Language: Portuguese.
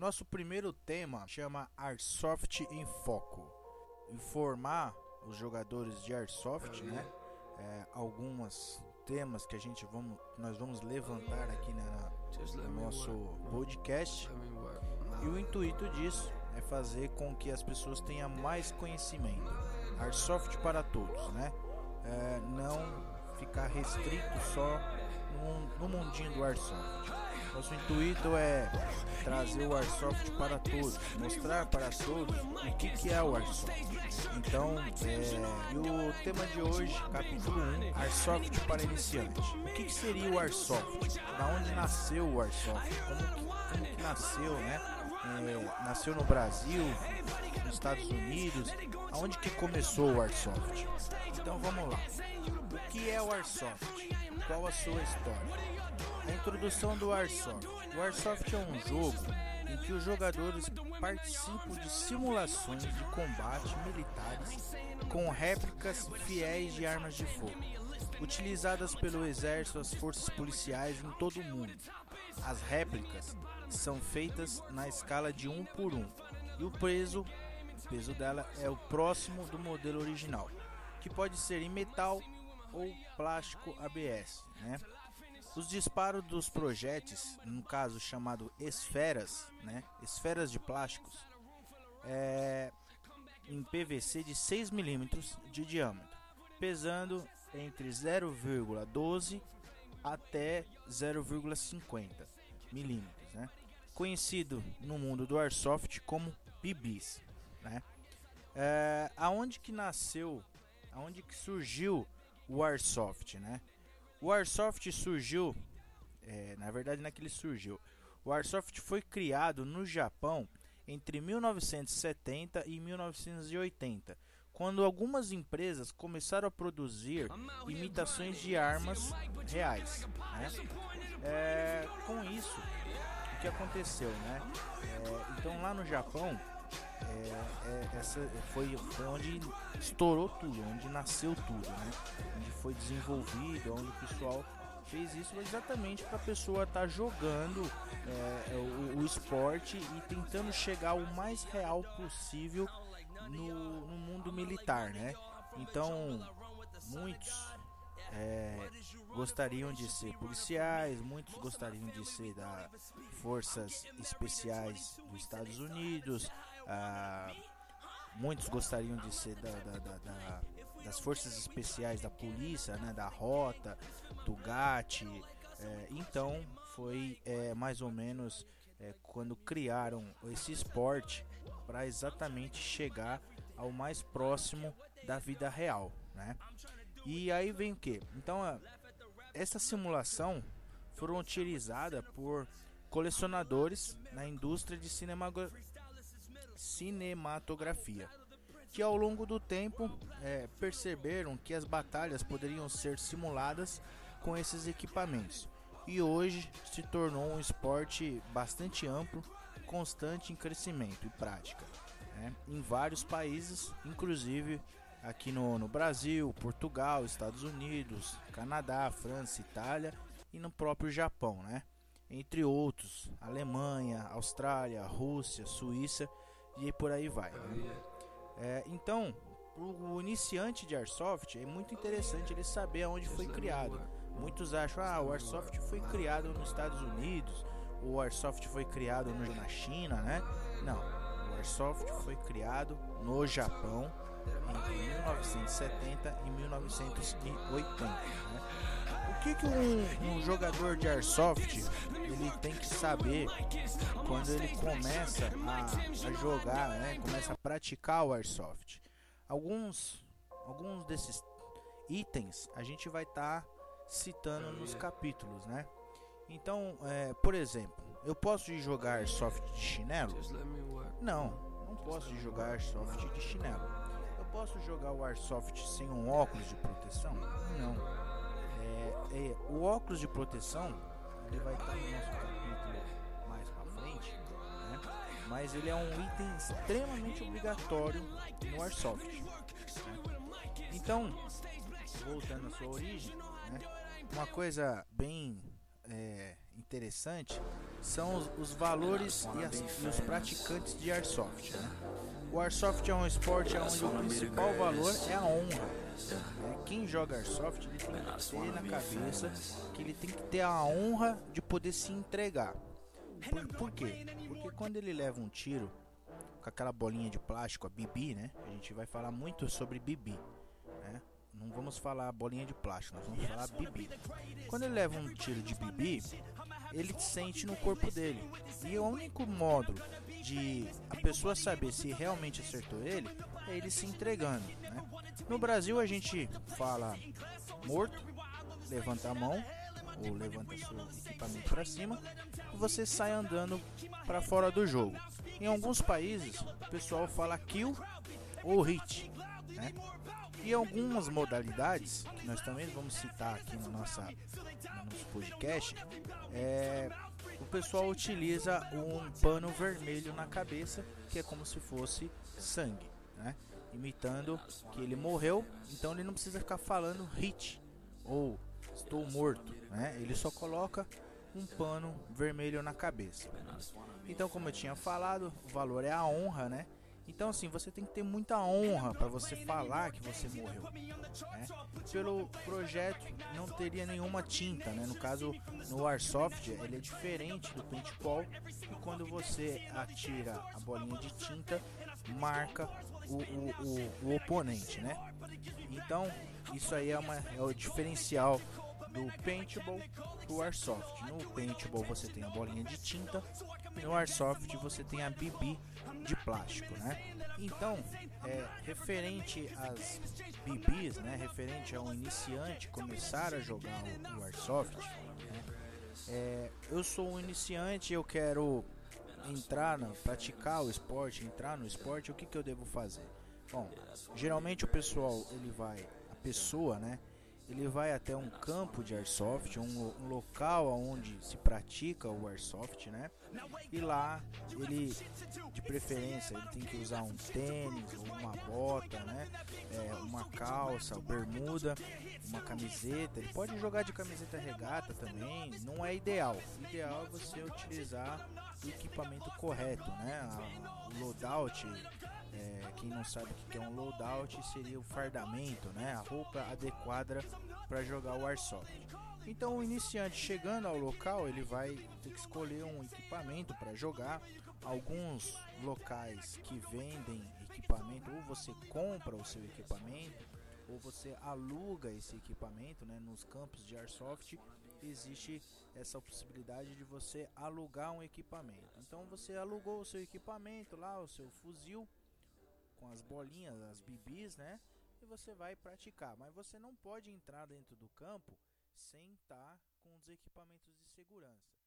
nosso primeiro tema chama Airsoft em Foco. Informar os jogadores de Airsoft, né? É, algumas temas que a gente vamos, nós vamos levantar aqui né, na, no nosso podcast. E o intuito disso é fazer com que as pessoas tenham mais conhecimento. Airsoft para todos, né? É, não ficar restrito só no, no mundinho do Airsoft. Nosso intuito é trazer o Airsoft para todos, mostrar para todos o que, que é o Airsoft. Então, é, o tema de hoje, capítulo 1, Airsoft para iniciantes. O que, que seria o Airsoft? Da onde nasceu o Airsoft? Como que, como que nasceu, né? É, nasceu no Brasil, nos Estados Unidos, aonde que começou o Airsoft? Então vamos lá. O que é o Airsoft? Qual a sua história? A introdução do Airsoft. O Airsoft é um jogo em que os jogadores participam de simulações de combate militares com réplicas fiéis de armas de fogo, utilizadas pelo exército e as forças policiais em todo o mundo. As réplicas são feitas na escala de 1 por 1 e o peso, o peso dela é o próximo do modelo original, que pode ser em metal ou plástico ABS, né? Os disparos dos projéteis, no caso chamado esferas, né, esferas de plásticos, é, em PVC de 6 milímetros de diâmetro, pesando entre 0,12 até 0,50 milímetros, né? conhecido no mundo do airsoft como BBs. Né? É, aonde que nasceu, aonde que surgiu o né? O Airsoft surgiu, é, na verdade não é que ele surgiu. O Airsoft foi criado no Japão entre 1970 e 1980, quando algumas empresas começaram a produzir imitações de armas reais. Né? É, com isso, o que aconteceu, né? É, então lá no Japão é, é, essa foi, foi onde estourou tudo, onde nasceu tudo, né? Onde foi desenvolvido, onde o pessoal fez isso exatamente para a pessoa estar tá jogando é, o, o, esporte e tentando chegar o mais real possível no, no mundo militar, né? Então, muitos é, gostariam de ser policiais, muitos gostariam de ser da forças especiais dos Estados Unidos, ah, muitos gostariam de ser da, da, da, das forças especiais da polícia, né, da rota, do GAT. É, então foi é, mais ou menos é, quando criaram esse esporte para exatamente chegar ao mais próximo da vida real, né? E aí vem o que? Então essa simulação foram utilizadas por colecionadores na indústria de cinematografia, que ao longo do tempo é, perceberam que as batalhas poderiam ser simuladas com esses equipamentos. E hoje se tornou um esporte bastante amplo, constante em crescimento e prática. Né? Em vários países, inclusive aqui no, no Brasil, Portugal, Estados Unidos, Canadá, França, Itália e no próprio Japão, né? Entre outros, Alemanha, Austrália, Rússia, Suíça e por aí vai. Né? É, então, para o iniciante de Airsoft é muito interessante ele saber aonde foi criado. Muitos acham, ah, o Airsoft foi criado nos Estados Unidos, o Airsoft foi criado no, na China, né? Não, o Airsoft foi criado no Japão entre 1970 e 1980. Né? O que, que um, um, jogador de airsoft ele tem que saber quando ele começa a, a jogar, né? começa a praticar o airsoft? Alguns, alguns desses itens a gente vai estar tá citando nos capítulos, né? Então, é, por exemplo, eu posso jogar airsoft de chinelo? Não, não posso jogar airsoft de chinelo posso jogar o Airsoft sem um óculos de proteção? Não. O óculos de proteção ele vai estar no nosso capítulo mais pra frente, né? mas ele é um item extremamente obrigatório no Airsoft. Né? Então, voltando à sua origem, né? uma coisa bem é, interessante são os, os valores e, as, e, os praticantes de airsoft. Né? O airsoft é um esporte onde o principal valor é a honra. Né? Quem joga airsoft ele tem que ter na cabeça que ele tem que ter a honra de poder se entregar. Por, por quê? Porque quando ele leva um tiro com aquela bolinha de plástico, a bibi, né? A gente vai falar muito sobre bibi, né? Não vamos falar bolinha de plástico, nós vamos falar bibi. Quando ele leva um tiro de bibi, ele sente no corpo dele. E o único modo de a pessoa saber se realmente acertou ele é ele se entregando. Né? No Brasil a gente fala morto, levanta a mão ou levanta seu equipamento para cima e você sai andando para fora do jogo. Em alguns países o pessoal fala kill ou hit, né? E algumas modalidades que nós também vamos citar aqui no, nossa, no nosso podcast, é, o pessoal utiliza um pano vermelho na cabeça, que é como se fosse sangue, né? Imitando que ele morreu, então ele não precisa ficar falando hit ou estou morto, né? Ele só coloca um pano vermelho na cabeça. Então, como eu tinha falado, o valor é a honra, né? Então, assim, você tem que ter muita honra para você falar que você morreu. Né? Pelo projeto, não teria nenhuma tinta, né? No caso, no Airsoft, ele é diferente do paintball. E quando você atira a bolinha de tinta, marca o, o, o, oponente, né? Então, isso aí é, uma, é o diferencial do paintball pro airsoft. No paintball você tem a bolinha de tinta, no airsoft você tem a BB de plástico, né? Então, é, referente às BBs, né? Referente ao iniciante começar a jogar o, o airsoft, né? é, eu sou um iniciante, eu quero entrar, na, praticar o esporte, entrar no esporte, o que, que eu devo fazer? Bom, geralmente o pessoal ele vai, a pessoa, né? Ele vai até um campo de airsoft, um, um, local onde se pratica o airsoft, né? E lá ele, de preferência, ele tem que usar um tênis uma bota, né? É, uma calça, bermuda, uma camiseta. Ele pode jogar de camiseta regata também, não é ideal. O ideal é você utilizar o equipamento correto, né? A, o loadout é, quem não sabe o que é um loadout seria o fardamento, né? A roupa adequada para jogar o airsoft. Então o iniciante chegando ao local, ele vai ter que escolher um equipamento para jogar. Alguns locais que vendem equipamento, ou você compra o seu equipamento, ou você aluga esse equipamento, né? Nos campos de airsoft existe essa possibilidade de você alugar um equipamento. Então você alugou o seu equipamento lá, o seu fuzil com as bolinhas, as bibis, né? E você vai praticar. Mas você não pode entrar dentro do campo sem estar com os equipamentos de segurança.